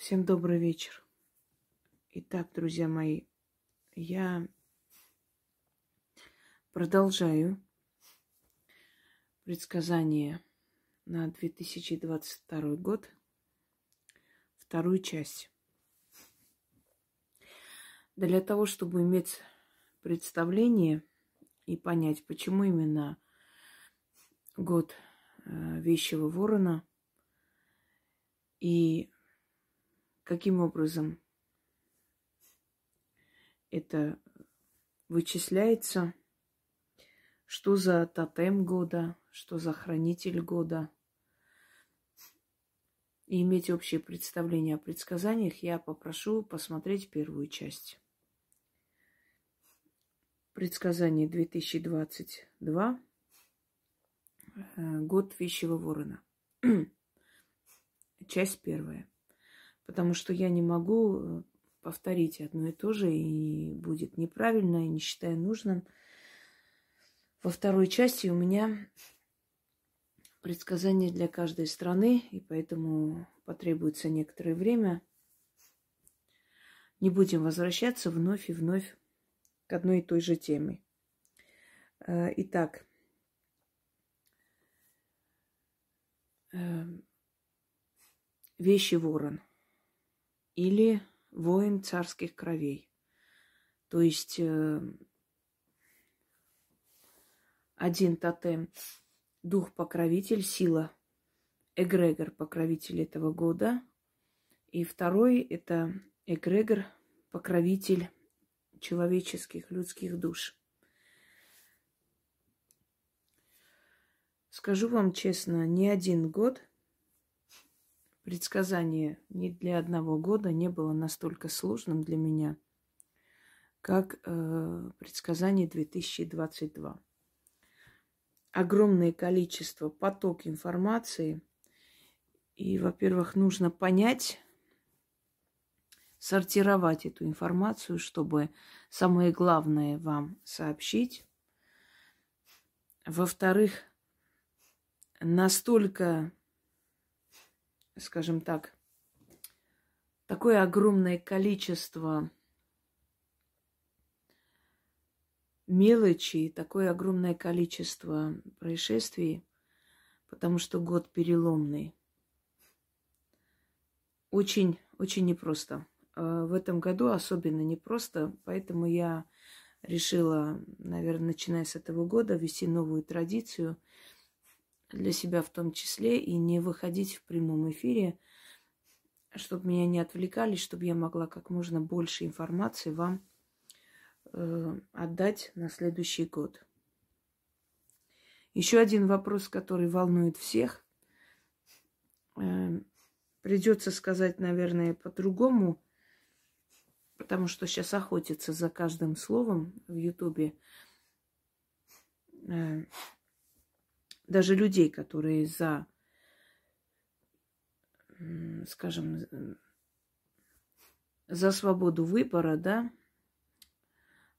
Всем добрый вечер. Итак, друзья мои, я продолжаю предсказание на 2022 год, вторую часть. Для того, чтобы иметь представление и понять, почему именно год э, вещего ворона и каким образом это вычисляется, что за тотем года, что за хранитель года. И иметь общее представление о предсказаниях я попрошу посмотреть первую часть. Предсказание 2022. Э, год вещего ворона. Часть первая потому что я не могу э, повторить одно и то же, и будет неправильно, и не считаю нужным. Во второй части у меня предсказания для каждой страны, и поэтому потребуется некоторое время. Не будем возвращаться вновь и вновь к одной и той же теме. Э, итак, э, вещи ворон – или воин царских кровей. То есть э, один тотем – дух-покровитель, сила, эгрегор – покровитель этого года. И второй – это эгрегор – покровитель человеческих, людских душ. Скажу вам честно, ни один год – предсказание ни для одного года не было настолько сложным для меня, как э, предсказание 2022. Огромное количество, поток информации. И, во-первых, нужно понять, сортировать эту информацию, чтобы самое главное вам сообщить. Во-вторых, настолько скажем так, такое огромное количество мелочи, такое огромное количество происшествий, потому что год переломный. Очень, очень непросто. А в этом году особенно непросто, поэтому я решила, наверное, начиная с этого года, ввести новую традицию – для себя в том числе, и не выходить в прямом эфире, чтобы меня не отвлекали, чтобы я могла как можно больше информации вам э, отдать на следующий год. Еще один вопрос, который волнует всех. Э, придется сказать, наверное, по-другому, потому что сейчас охотятся за каждым словом в Ютубе. Э, даже людей, которые за, скажем, за свободу выбора, да,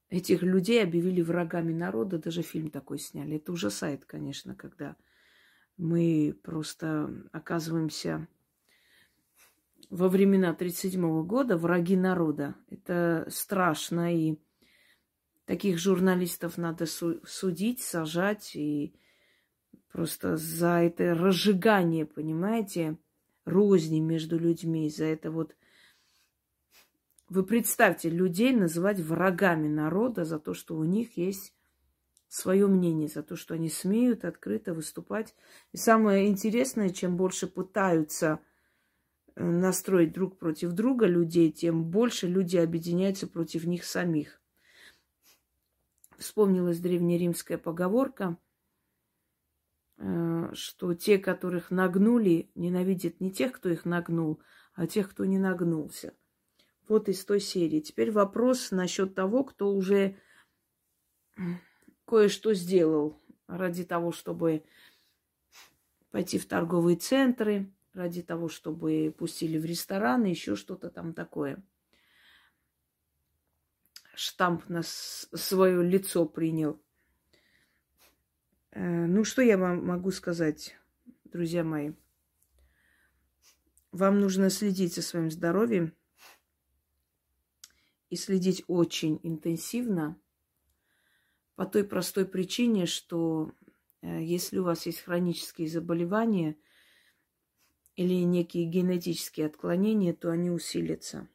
этих людей объявили врагами народа, даже фильм такой сняли. Это ужасает, конечно, когда мы просто оказываемся во времена 1937 года враги народа. Это страшно, и таких журналистов надо судить, сажать и Просто за это разжигание, понимаете, розни между людьми, за это вот... Вы представьте, людей называть врагами народа за то, что у них есть свое мнение, за то, что они смеют открыто выступать. И самое интересное, чем больше пытаются э, настроить друг против друга людей, тем больше люди объединяются против них самих. Вспомнилась древнеримская поговорка – что те, которых нагнули, ненавидят не тех, кто их нагнул, а тех, кто не нагнулся. Вот из той серии. Теперь вопрос насчет того, кто уже кое-что сделал ради того, чтобы пойти в торговые центры, ради того, чтобы пустили в рестораны, еще что-то там такое. Штамп на свое лицо принял. Э, ну, что я вам могу сказать, друзья мои? вам нужно следить за своим здоровьем и следить очень интенсивно по той простой причине, что э, если у вас есть хронические заболевания или некие генетические отклонения, то они усилятся.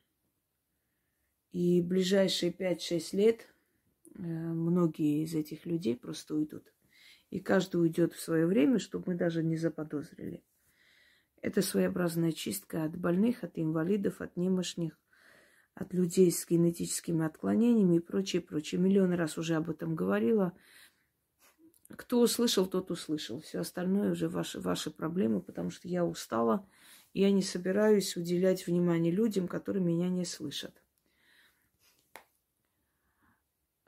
И ближайшие 5-6 лет э, многие из этих людей просто уйдут. И каждый уйдет в свое время, чтобы мы даже не заподозрили. Это своеобразная чистка от больных, от инвалидов, от немощных, от людей с генетическими отклонениями и прочее, прочее. Миллион раз уже об этом говорила. Кто услышал, тот услышал. Все остальное уже ваши, ваши проблемы, потому что я устала, и я не собираюсь уделять внимание людям, которые меня не слышат.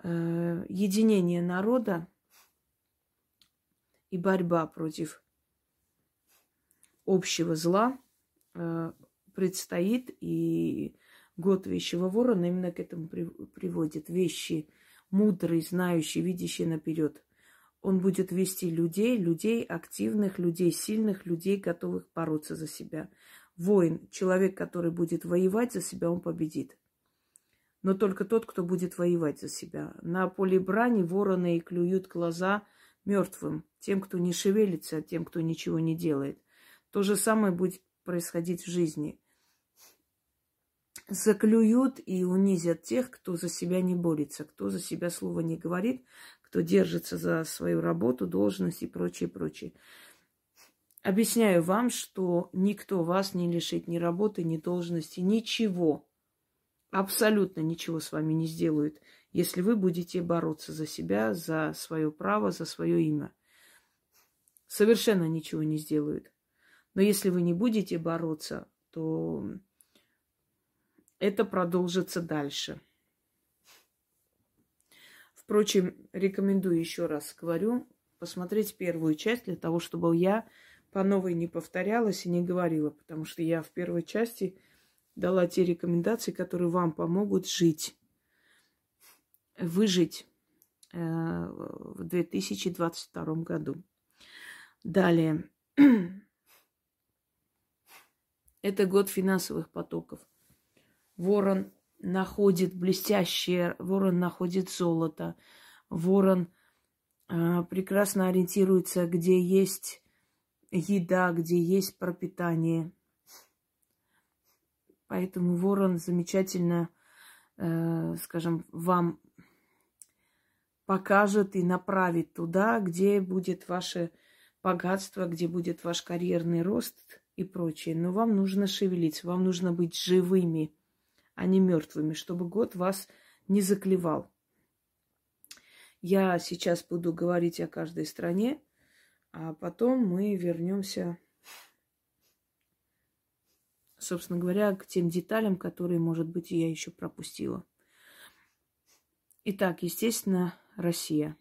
Э, единение народа и борьба против общего зла э, предстоит, и год вещего ворона именно к этому приводит. Вещи мудрый, знающий, видящий наперед. Он будет вести людей, людей активных, людей сильных, людей, готовых бороться за себя. Воин, человек, который будет воевать за себя, он победит. Но только тот, кто будет воевать за себя. На поле брани вороны и клюют глаза мертвым, тем, кто не шевелится, тем, кто ничего не делает. То же самое будет происходить в жизни. Заклюют и унизят тех, кто за себя не борется, кто за себя слова не говорит, кто держится за свою работу, должность и прочее, прочее. Объясняю вам, что никто вас не лишит ни работы, ни должности, ничего. Абсолютно ничего с вами не сделают, если вы будете бороться за себя, за свое право, за свое имя. Совершенно ничего не сделают. Но если вы не будете бороться, то это продолжится дальше. Впрочем, рекомендую еще раз говорю, посмотреть первую часть для того, чтобы я по новой не повторялась и не говорила, потому что я в первой части дала те рекомендации, которые вам помогут жить, выжить э, в 2022 году. Далее. Это год финансовых потоков. Ворон находит блестящее, ворон находит золото, ворон э, прекрасно ориентируется, где есть еда, где есть пропитание. Поэтому ворон замечательно, э, скажем, вам покажет и направит туда, где будет ваше богатство, где будет ваш карьерный рост и прочее. Но вам нужно шевелиться, вам нужно быть живыми, а не мертвыми, чтобы год вас не заклевал. Я сейчас буду говорить о каждой стране, а потом мы вернемся, собственно говоря, к тем деталям, которые, может быть, я еще пропустила. Итак, естественно, Россия.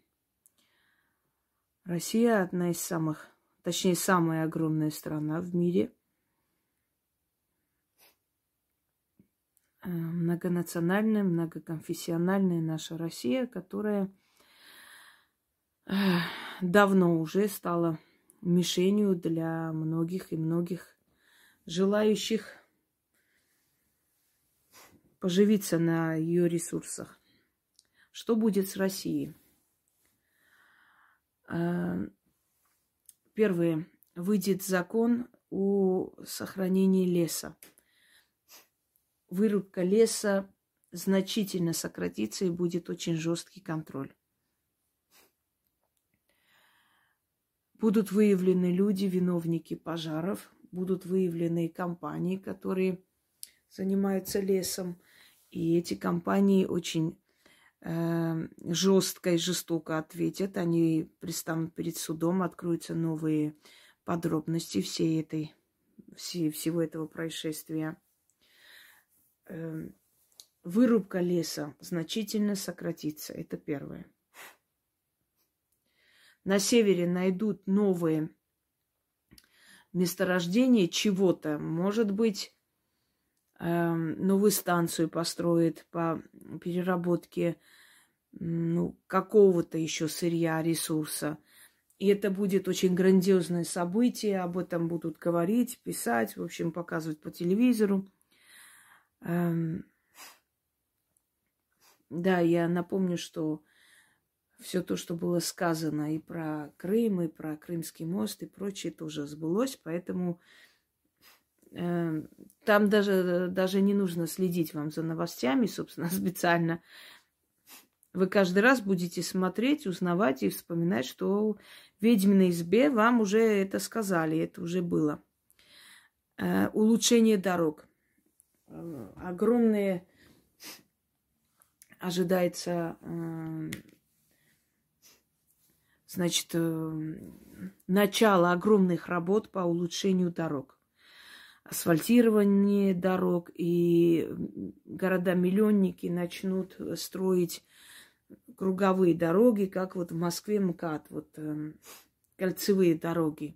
Россия одна из самых точнее, самая огромная страна в мире. Э, многонациональная, многоконфессиональная наша Россия, которая э, давно уже стала мишенью для многих и многих желающих поживиться на ее ресурсах. Что будет с Россией? Э, Первое. Выйдет закон о сохранении леса. Вырубка леса значительно сократится и будет очень жесткий контроль. Будут выявлены люди, виновники пожаров, будут выявлены компании, которые занимаются лесом. И эти компании очень жестко и жестоко ответят, они пристанут перед судом, откроются новые подробности всей этой, все, всего этого происшествия. Э, вырубка леса значительно сократится. Это первое. На севере найдут новые месторождения чего-то. Может быть, Эм, новую станцию построит по переработке ну, какого-то еще сырья, ресурса. И это будет очень грандиозное событие, об этом будут говорить, писать, в общем, показывать по телевизору. Эм, да, я напомню, что все то, что было сказано и про Крым, и про Крымский мост, и прочее, тоже сбылось. Поэтому там даже, даже не нужно следить вам за новостями, собственно, специально. Вы каждый раз будете смотреть, узнавать и вспоминать, что в ведьминой избе вам уже это сказали, это уже было. Э, улучшение дорог. Э, огромные ожидается э, значит, начало огромных работ по улучшению дорог. Асфальтирование дорог, и города-миллионники начнут строить круговые дороги, как вот в Москве МКАД, вот э, кольцевые дороги.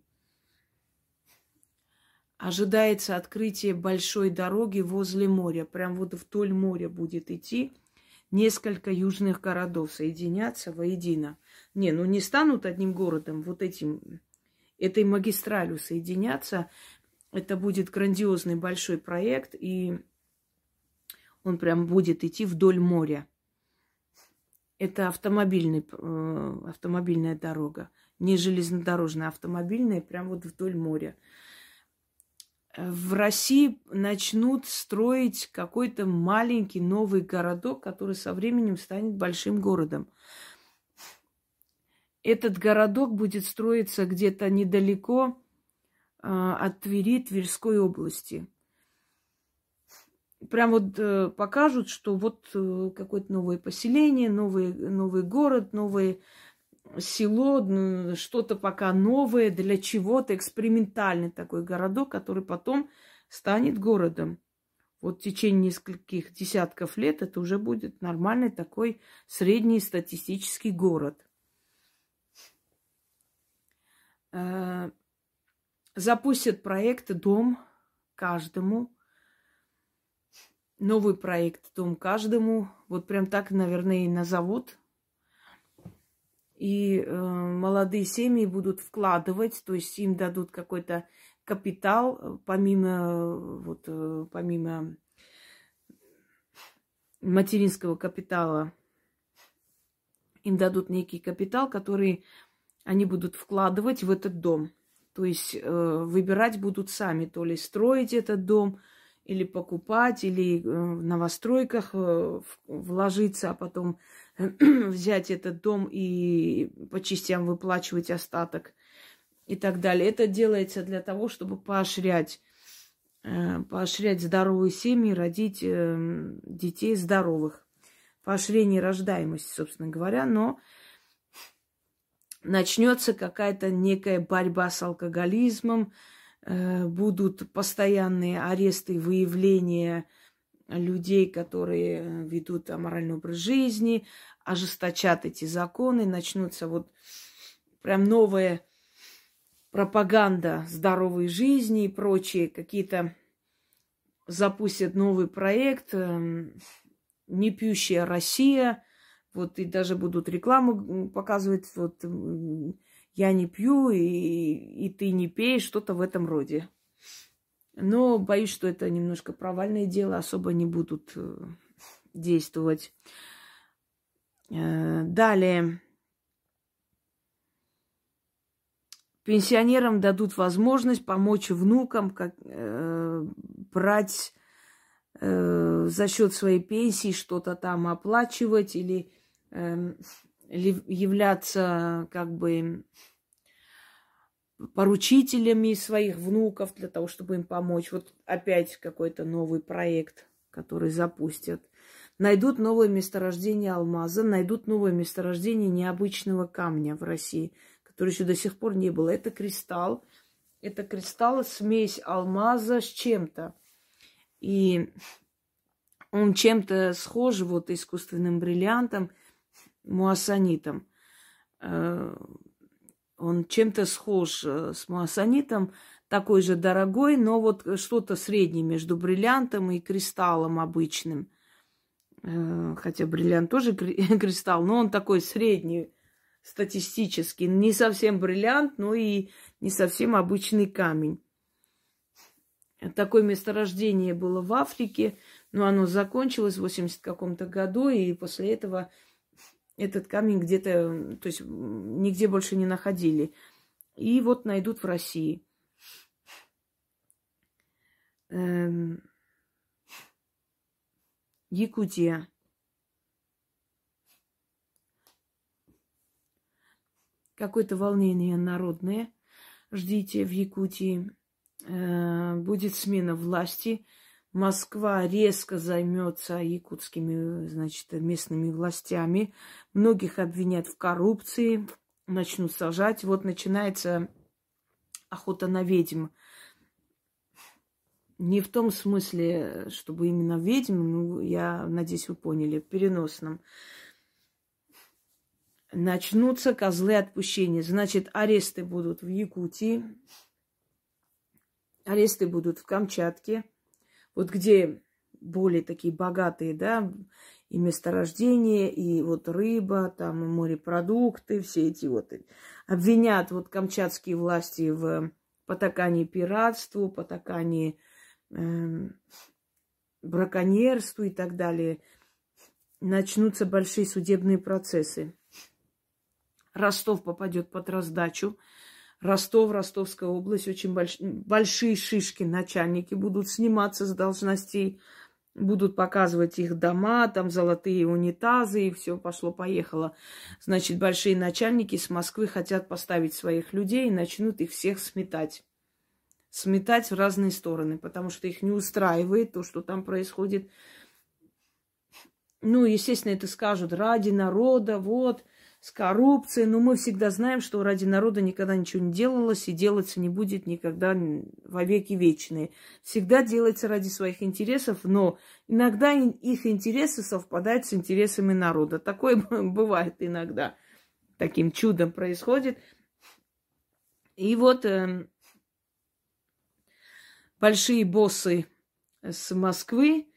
Ожидается открытие большой дороги возле моря, прям вот вдоль моря будет идти несколько южных городов соединяться воедино. Не, ну не станут одним городом, вот этим, этой магистралью соединяться. Это будет грандиозный большой проект, и он прям будет идти вдоль моря. Это автомобильный, э, автомобильная дорога, не железнодорожная, а автомобильная, прям вот вдоль моря. В России начнут строить какой-то маленький новый городок, который со временем станет большим городом. Этот городок будет строиться где-то недалеко от Твери, Тверской области. Прям вот э, покажут, что вот э, какое-то новое поселение, новый, новый город, новое село, что-то пока новое, для чего-то, экспериментальный такой городок, который потом станет городом. Вот в течение нескольких десятков лет это уже будет нормальный такой средний статистический город. Э, запустят проект «Дом каждому». Новый проект «Дом каждому». Вот прям так, наверное, и назовут. И э, молодые семьи будут вкладывать, то есть им дадут какой-то капитал, э, помимо, вот, помимо материнского капитала, им дадут некий капитал, который они будут вкладывать в этот дом. То есть э, выбирать будут сами, то ли строить этот дом, или покупать, или э, в новостройках э, вложиться, а потом взять этот дом и по частям выплачивать остаток и так далее. Это делается для того, чтобы поощрять, э, поощрять здоровые семьи, родить э, детей здоровых. Поощрение рождаемости, собственно говоря, но начнется какая-то некая борьба с алкоголизмом, э, будут постоянные аресты, выявления людей, которые ведут аморальный образ жизни, ожесточат эти законы, начнутся вот прям новая пропаганда здоровой жизни и прочие какие-то запустят новый проект эм, «Не пьющая Россия», вот и даже будут рекламу показывать, вот я не пью, и, и ты не пей, что-то в этом роде. Но боюсь, что это немножко провальное дело, особо не будут э, действовать. Э, далее. Пенсионерам дадут возможность помочь внукам как, э, брать э, за счет своей пенсии что-то там оплачивать или являться как бы поручителями своих внуков для того, чтобы им помочь. Вот опять какой-то новый проект, который запустят. Найдут новое месторождение алмаза, найдут новое месторождение необычного камня в России, который еще до сих пор не было. Это кристалл. Это кристалл, смесь алмаза с чем-то. И он чем-то схож вот искусственным бриллиантом – муассанитом. Э, он чем-то схож э, с муассанитом, такой же дорогой, но вот что-то среднее между бриллиантом и кристаллом обычным. Э, хотя бриллиант тоже кристалл, но он такой средний, статистически. Не совсем бриллиант, но и не совсем обычный камень. Такое месторождение было в Африке, но оно закончилось в 80 каком-то году, и после этого этот камень где-то, то есть нигде больше не находили. И вот найдут в России. Эм... Якутия. Какое-то волнение народное. Ждите в Якутии. Э, будет смена власти. Москва резко займется якутскими, значит, местными властями. Многих обвинят в коррупции, начнут сажать. Вот начинается охота на ведьм. Не в том смысле, чтобы именно ведьм, ну, я надеюсь, вы поняли, в переносном. Начнутся козлы отпущения. Значит, аресты будут в Якутии, аресты будут в Камчатке, вот где более такие богатые, да, и месторождения, и вот рыба, там, и морепродукты, все эти вот. Обвинят вот камчатские власти в потакании пиратству, потакании э, браконьерству и так далее. Начнутся большие судебные процессы. Ростов попадет под раздачу. Ростов, Ростовская область, очень больш... большие шишки, начальники будут сниматься с должностей, будут показывать их дома, там золотые унитазы, и все пошло-поехало. Значит, большие начальники с Москвы хотят поставить своих людей и начнут их всех сметать. Сметать в разные стороны, потому что их не устраивает то, что там происходит. Ну, естественно, это скажут ради народа, вот, с коррупцией, но мы всегда знаем, что ради народа никогда ничего не делалось и делаться не будет никогда во веки вечные. Всегда делается ради своих интересов, но иногда их интересы совпадают с интересами народа. Такое бывает иногда. Таким чудом происходит. И вот э, большие боссы с Москвы,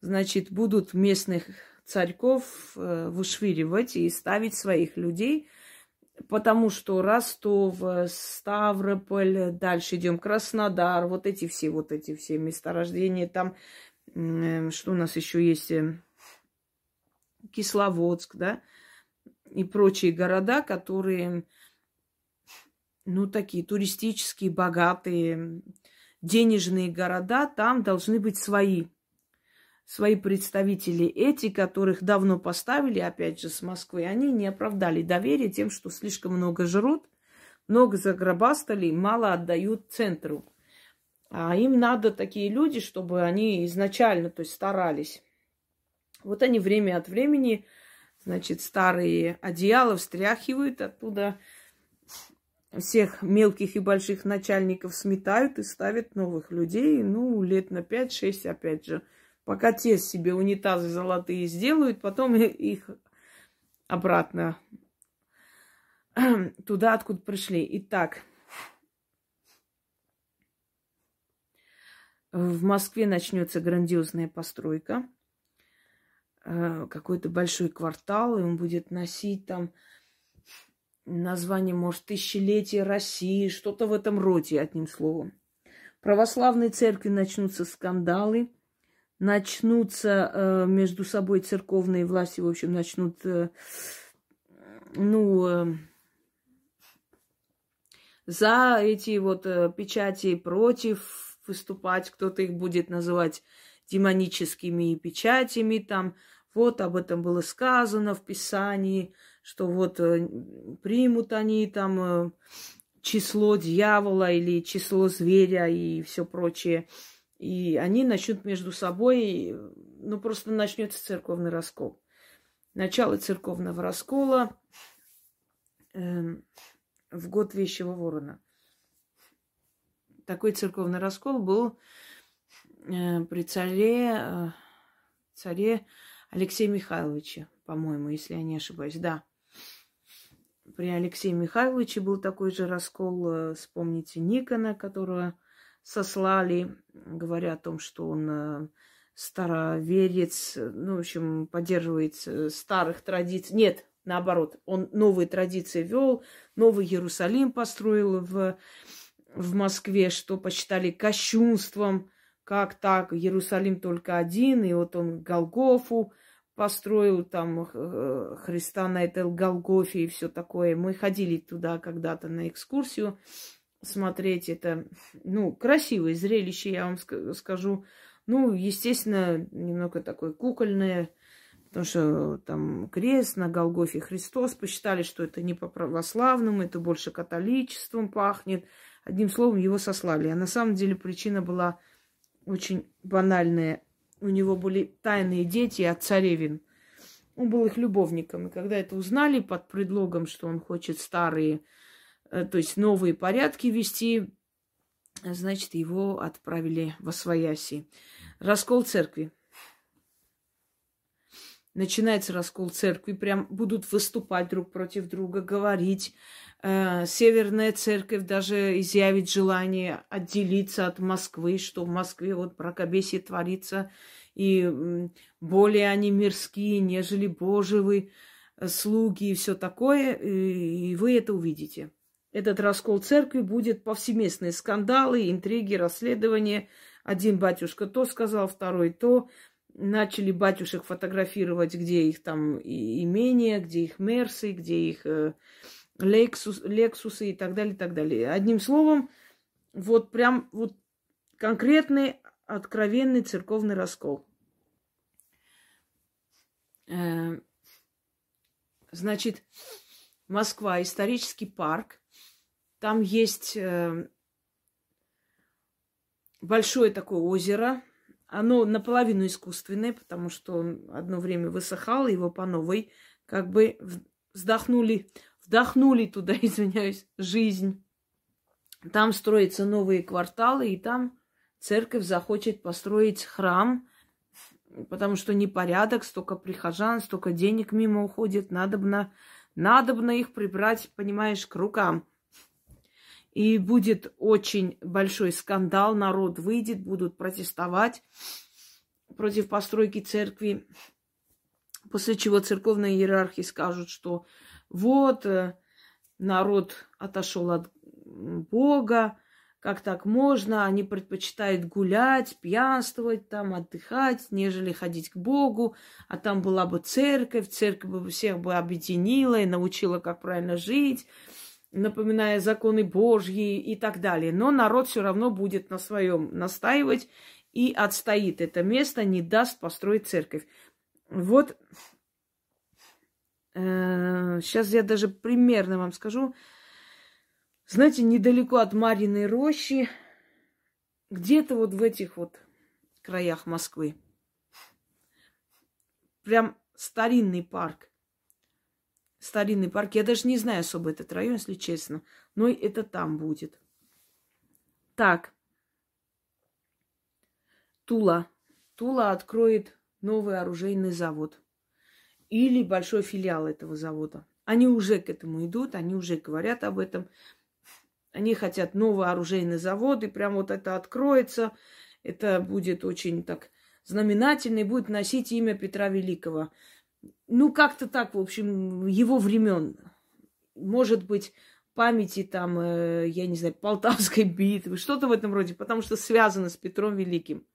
значит, будут местных царьков э, вышвыривать и ставить своих людей, потому что Ростов, Ставрополь, дальше идем Краснодар, вот эти все, вот эти все месторождения, там, э, что у нас еще есть, э, Кисловодск, да, и прочие города, которые, ну, такие туристические, богатые, денежные города, там должны быть свои свои представители, эти, которых давно поставили, опять же, с Москвы, они не оправдали доверие тем, что слишком много жрут, много загробастали, мало отдают центру. А им надо такие люди, чтобы они изначально, то есть старались. Вот они время от времени, значит, старые одеяла встряхивают, оттуда всех мелких и больших начальников сметают и ставят новых людей, ну, лет на 5-6, опять же – Пока те себе унитазы золотые сделают, потом их обратно туда, откуда пришли. Итак, в Москве начнется грандиозная постройка. Э, какой-то большой квартал, и он будет носить там название, может, тысячелетие России, что-то в этом роде, одним словом. Православной церкви начнутся скандалы – начнутся э, между собой церковные власти, в общем, начнут, э, ну, э, за эти вот э, печати против выступать, кто-то их будет называть демоническими печатями, там, вот об этом было сказано в Писании, что вот э, примут они там э, число дьявола или число зверя и все прочее. И они начнут между собой, ну просто начнется церковный раскол. Начало церковного раскола э, в год Вещего Ворона. Такой церковный раскол был э, при царе, э, царе Алексея Михайловича, по-моему, если я не ошибаюсь. Да, при Алексее Михайловиче был такой же раскол. Э, вспомните Никона, которого сослали, говоря о том, что он э, староверец, ну, в общем, поддерживает э, старых традиций. Нет, наоборот, он новые традиции вел, новый Иерусалим построил в, в Москве, что посчитали кощунством, как так, Иерусалим только один, и вот он Голгофу построил там э, Христа на этой Голгофе и все такое. Мы ходили туда когда-то на экскурсию смотреть. Это, ну, красивое зрелище, я вам скажу. Ну, естественно, немного такое кукольное, потому что там крест на Голгофе Христос. Посчитали, что это не по православному, это больше католичеством пахнет. Одним словом, его сослали. А на самом деле причина была очень банальная. У него были тайные дети от царевин. Он был их любовником. И когда это узнали под предлогом, что он хочет старые, то есть новые порядки вести, значит, его отправили во свояси. Раскол церкви. Начинается раскол церкви, прям будут выступать друг против друга, говорить, Э, Северная церковь даже изъявит желание отделиться от Москвы, что в Москве вот бракобесие творится, и более они мирские, нежели Божьи э, слуги и все такое, и вы это увидите. Этот раскол церкви будет повсеместные скандалы, интриги, расследования. Один батюшка то сказал, второй то. Начали батюшек фотографировать, где их там имения, где их мерсы, где их э, Лексус, Лексусы и так далее, и так далее. Одним словом, вот прям вот конкретный, откровенный церковный раскол. Э, значит, Москва, исторический парк. Там есть э, большое такое озеро. Оно наполовину искусственное, потому что он одно время высыхал, его по новой как бы вздохнули вдохнули туда, извиняюсь, жизнь. Там строятся новые кварталы, и там церковь захочет построить храм, потому что непорядок, столько прихожан, столько денег мимо уходит, надобно, надобно их прибрать, понимаешь, к рукам. И будет очень большой скандал, народ выйдет, будут протестовать против постройки церкви, после чего церковные иерархи скажут, что вот э, народ отошел от Бога, как так можно, они предпочитают гулять, пьянствовать там, отдыхать, нежели ходить к Богу, а там была бы церковь, церковь бы всех бы объединила и научила, как правильно жить, напоминая законы Божьи и так далее. Но народ все равно будет на своем настаивать и отстоит это место, не даст построить церковь. Вот Сейчас э, я даже примерно вам скажу. Знаете, недалеко от Мариной рощи, где-то вот в этих вот краях Москвы, прям старинный парк. Старинный парк. Я даже не знаю особо этот район, если честно. Но это там будет. Так. Тула. Тула откроет новый оружейный завод или большой филиал этого завода. Они уже к этому идут, они уже говорят об этом. Они хотят новый оружейный завод, и прям вот это откроется. Это будет очень так знаменательно и будет носить имя Петра Великого. Ну, как-то так, в общем, его времен. Может быть, памяти там, э, я не знаю, Полтавской битвы, что-то в этом роде, потому что связано с Петром Великим.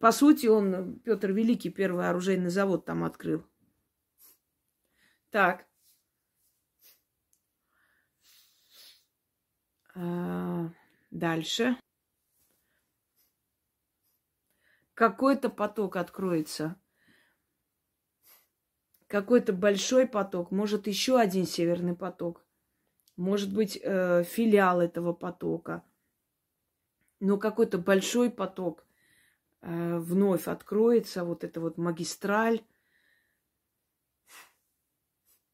По сути, он, Петр Великий, первый оружейный завод там открыл. Так. А, дальше. Какой-то поток откроется. Какой-то большой поток. Может, еще один северный поток. Может быть, э, филиал этого потока. Но какой-то большой поток – Э, вновь откроется вот эта вот магистраль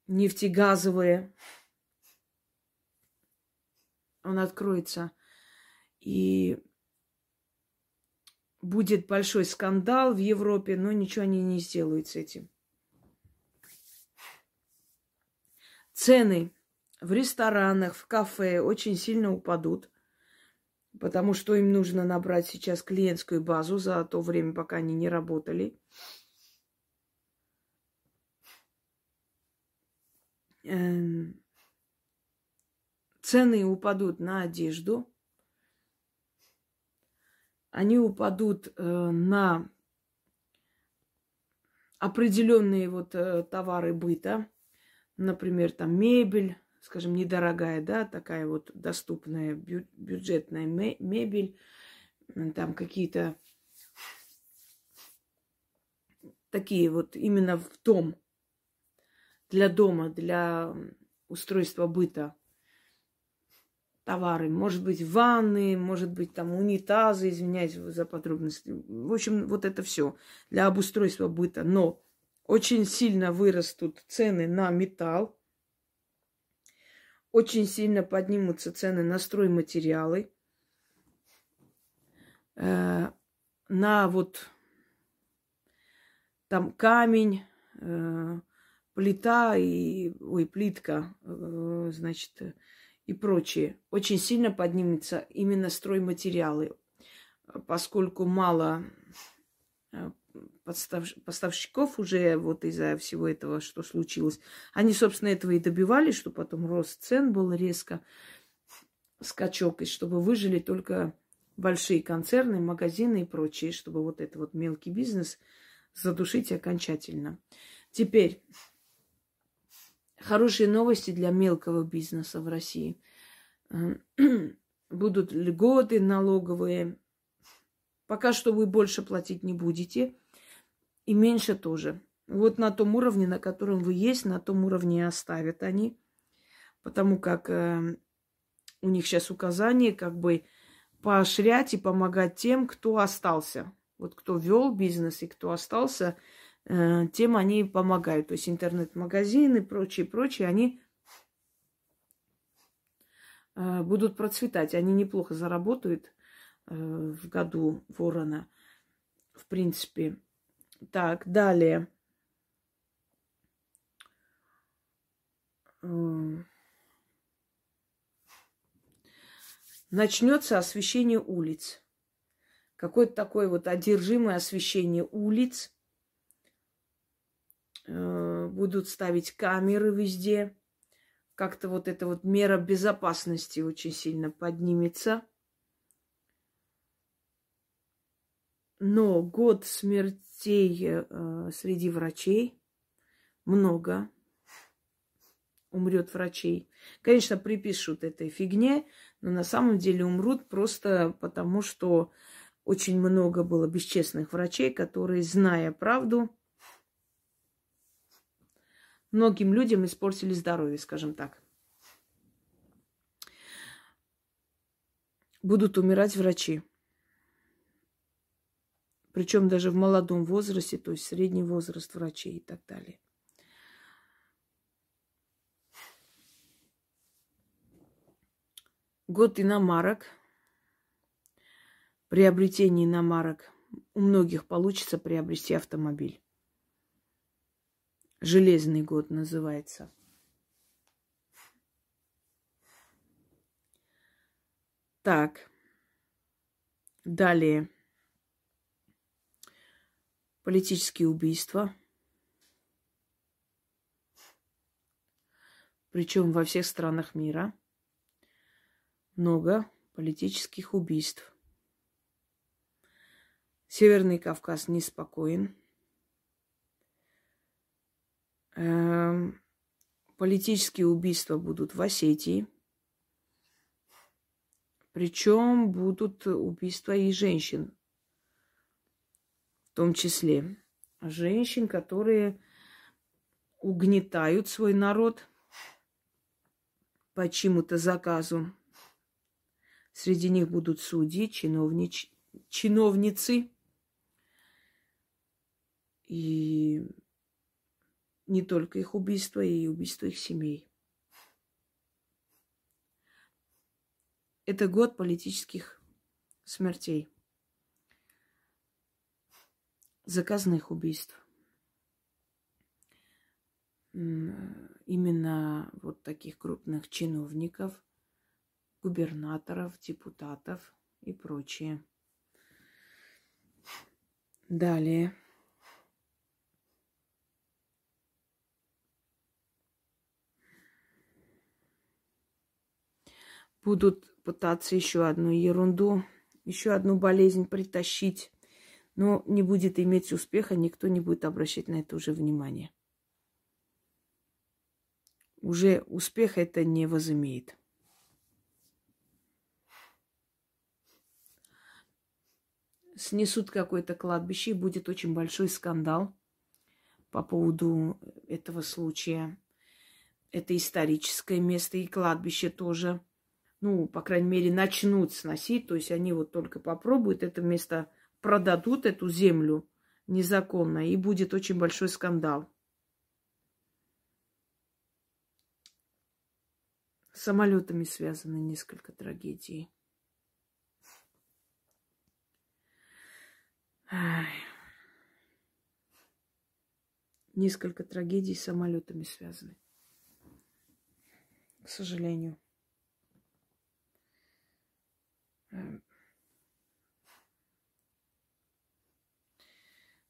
нефтегазовая. Он откроется. И будет большой скандал в Европе, но ничего они не сделают с этим. Цены в ресторанах, в кафе очень сильно упадут потому что им нужно набрать сейчас клиентскую базу за то время, пока они не работали. эм, цены упадут на одежду, они упадут э, на определенные вот э, товары быта, например, там мебель, скажем, недорогая, да, такая вот доступная бю- бюджетная мебель, там какие-то такие вот именно в дом, для дома, для устройства быта товары. Может быть, ванны, может быть, там унитазы, извиняюсь за подробности. В общем, вот это все для обустройства быта. Но очень сильно вырастут цены на металл, очень сильно поднимутся цены на стройматериалы, э, на вот там камень, э, плита и, ой, плитка, э, значит, и прочее. Очень сильно поднимется именно стройматериалы, поскольку мало э, поставщиков уже вот из-за всего этого, что случилось. Они, собственно, этого и добивались, что потом рост цен был резко, скачок, и чтобы выжили только большие концерны, магазины и прочее, чтобы вот это вот мелкий бизнес задушить окончательно. Теперь хорошие новости для мелкого бизнеса в России. Будут льготы налоговые. Пока что вы больше платить не будете. И меньше тоже. Вот на том уровне, на котором вы есть, на том уровне и оставят они. Потому как э, у них сейчас указание как бы поощрять и помогать тем, кто остался. Вот кто вел бизнес и кто остался, э, тем они помогают. То есть интернет-магазины, прочие, прочие, они э, будут процветать. Они неплохо заработают в году ворона, в принципе. Так, далее. Начнется освещение улиц какое-то такое вот одержимое освещение улиц. Э, будут ставить камеры везде. Как-то вот эта вот мера безопасности очень сильно поднимется. Но год смертей э, среди врачей много умрет врачей. Конечно, припишут этой фигне, но на самом деле умрут просто потому, что очень много было бесчестных врачей, которые, зная правду, многим людям испортили здоровье, скажем так. Будут умирать врачи. Причем даже в молодом возрасте, то есть средний возраст врачей и так далее. Год иномарок – приобретении иномарок у многих получится приобрести автомобиль. Железный год называется. Так. Далее. Политические убийства. Причем во всех странах мира. Много политических убийств. Северный Кавказ неспокоен. Эм, политические убийства будут в Осетии. Причем будут убийства и женщин, в том числе женщин, которые угнетают свой народ по чему-то заказу. Среди них будут судьи, чиновнич... чиновницы, и не только их убийство, и убийство их семей. Это год политических смертей, заказных убийств. Именно вот таких крупных чиновников, губернаторов, депутатов и прочее. Далее. Будут пытаться еще одну ерунду, еще одну болезнь притащить но не будет иметь успеха, никто не будет обращать на это уже внимание. Уже успех это не возымеет. снесут какое-то кладбище, и будет очень большой скандал по поводу этого случая. Это историческое место и кладбище тоже. Ну, по крайней мере, начнут сносить. То есть они вот только попробуют это место, продадут эту землю незаконно, и будет очень большой скандал. С самолетами связаны несколько трагедий. Несколько трагедий с самолетами связаны. К сожалению.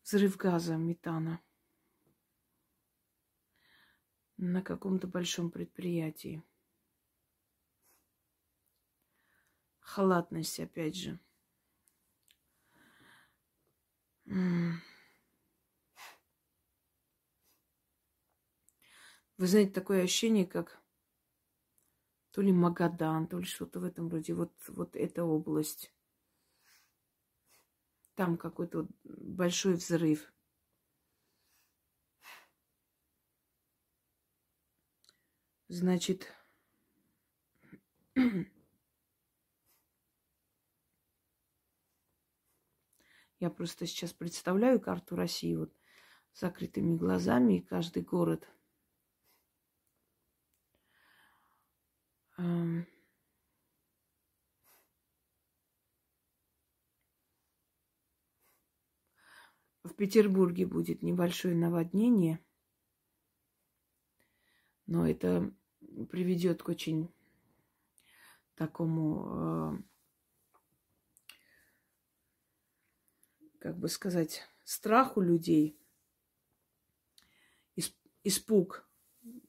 Взрыв газа, метана на каком-то большом предприятии. Халатность, опять же. Вы знаете, такое ощущение, как то ли Магадан, то ли что-то в этом роде. Вот, вот эта область. Там какой-то вот большой взрыв. Значит, Я просто сейчас представляю карту России вот закрытыми глазами, и каждый город. В Петербурге будет небольшое наводнение, но это приведет к очень такому как бы сказать, страх у людей, испуг,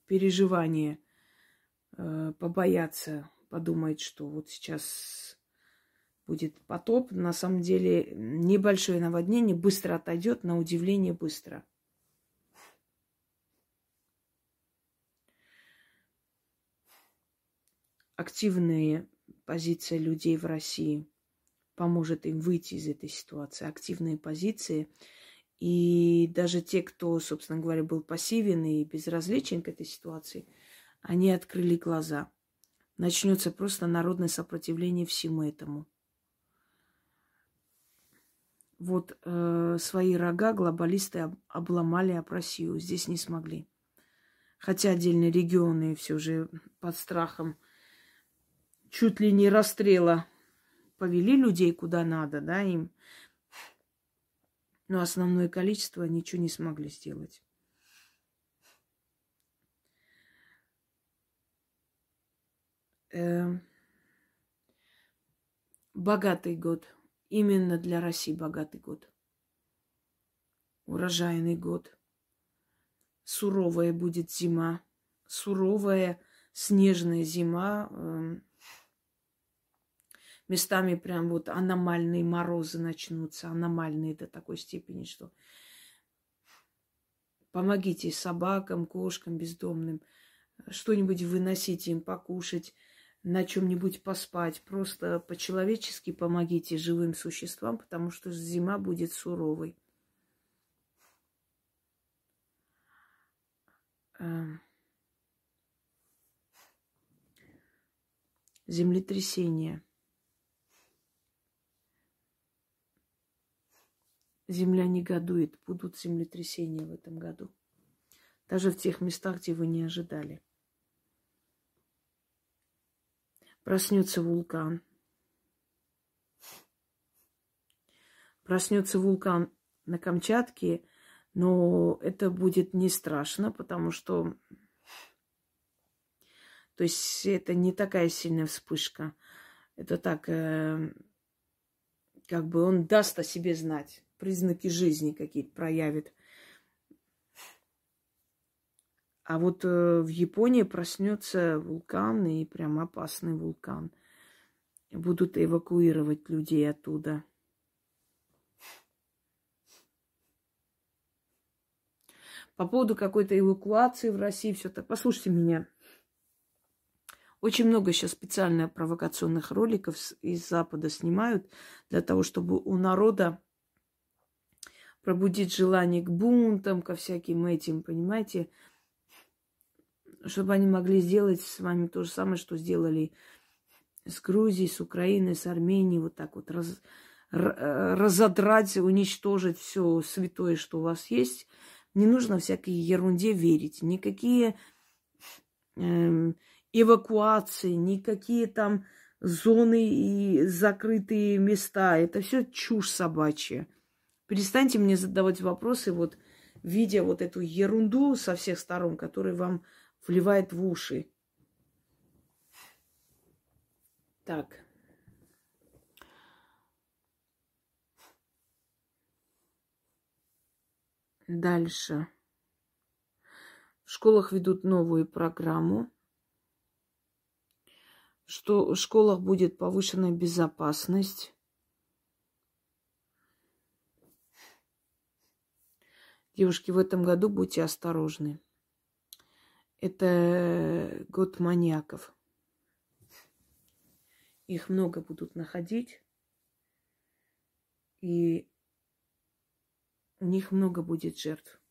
переживание, э, побояться, подумать, что вот сейчас будет потоп. На самом деле небольшое наводнение быстро отойдет, на удивление быстро. Активные позиции людей в России – поможет им выйти из этой ситуации, активные позиции. И даже те, кто, собственно говоря, был пассивен и безразличен к этой ситуации, они открыли глаза. Начнется просто народное сопротивление всему этому. Вот э, свои рога глобалисты об, обломали об Россию. Здесь не смогли. Хотя отдельные регионы все же под страхом чуть ли не расстрела повели людей куда надо, да, им. Но основное количество ничего не смогли сделать. Э, богатый год. Именно для России богатый год. Урожайный год. Суровая будет зима. Суровая снежная зима. Э, местами прям вот аномальные морозы начнутся, аномальные до такой степени, что помогите собакам, кошкам бездомным, что-нибудь выносите им покушать, на чем-нибудь поспать. Просто по-человечески помогите живым существам, потому что зима будет суровой. Эм. Землетрясение – Земля негодует, будут землетрясения в этом году. Даже в тех местах, где вы не ожидали. Проснется вулкан. Проснется вулкан на Камчатке, но это будет не страшно, потому что то есть это не такая сильная вспышка. Это так, э, как бы он даст о себе знать признаки жизни какие-то проявит. А вот э, в Японии проснется вулкан, и прям опасный вулкан. Будут эвакуировать людей оттуда. По поводу какой-то эвакуации в России, все так. Послушайте меня. Очень много сейчас специально провокационных роликов из Запада снимают для того, чтобы у народа пробудить желание к бунтам, ко всяким этим, понимаете? Чтобы они могли сделать с вами то же самое, что сделали с Грузией, с Украиной, с Арменией, вот так вот раз, разодрать, уничтожить все святое, что у вас есть. Не нужно всякой ерунде верить. Никакие эм, эвакуации, никакие там зоны и закрытые места. Это все чушь собачья. Перестаньте мне задавать вопросы, вот видя вот эту ерунду со всех сторон, которая вам вливает в уши. Так. Дальше. В школах ведут новую программу что в школах будет повышенная безопасность. Девушки, в этом году будьте осторожны. Это год маньяков. Их много будут находить. И у них много будет жертв.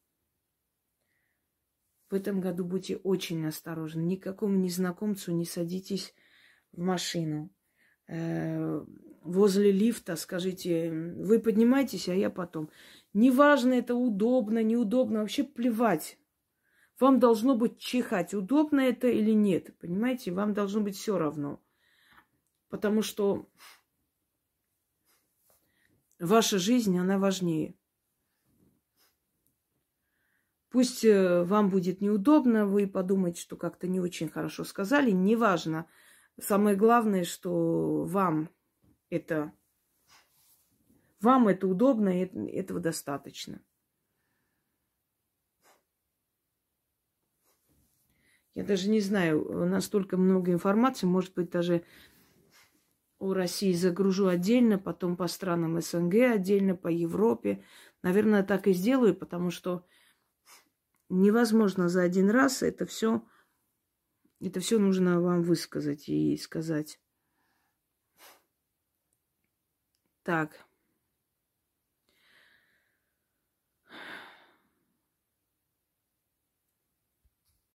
В этом году будьте очень осторожны. Никакому незнакомцу не садитесь в машину. Э, возле лифта скажите, вы поднимаетесь, а я потом. Неважно, это удобно, неудобно, вообще плевать. Вам должно быть чихать, удобно это или нет. Понимаете, вам должно быть все равно. Потому что ваша жизнь, она важнее. Пусть э, вам будет неудобно, вы подумаете, что как-то не очень хорошо сказали, неважно. Самое главное, что вам это, вам это удобно, и этого достаточно. Я даже не знаю, настолько много информации, может быть, даже о России загружу отдельно, потом по странам СНГ отдельно, по Европе. Наверное, так и сделаю, потому что невозможно за один раз это все это все нужно вам высказать и сказать. Так.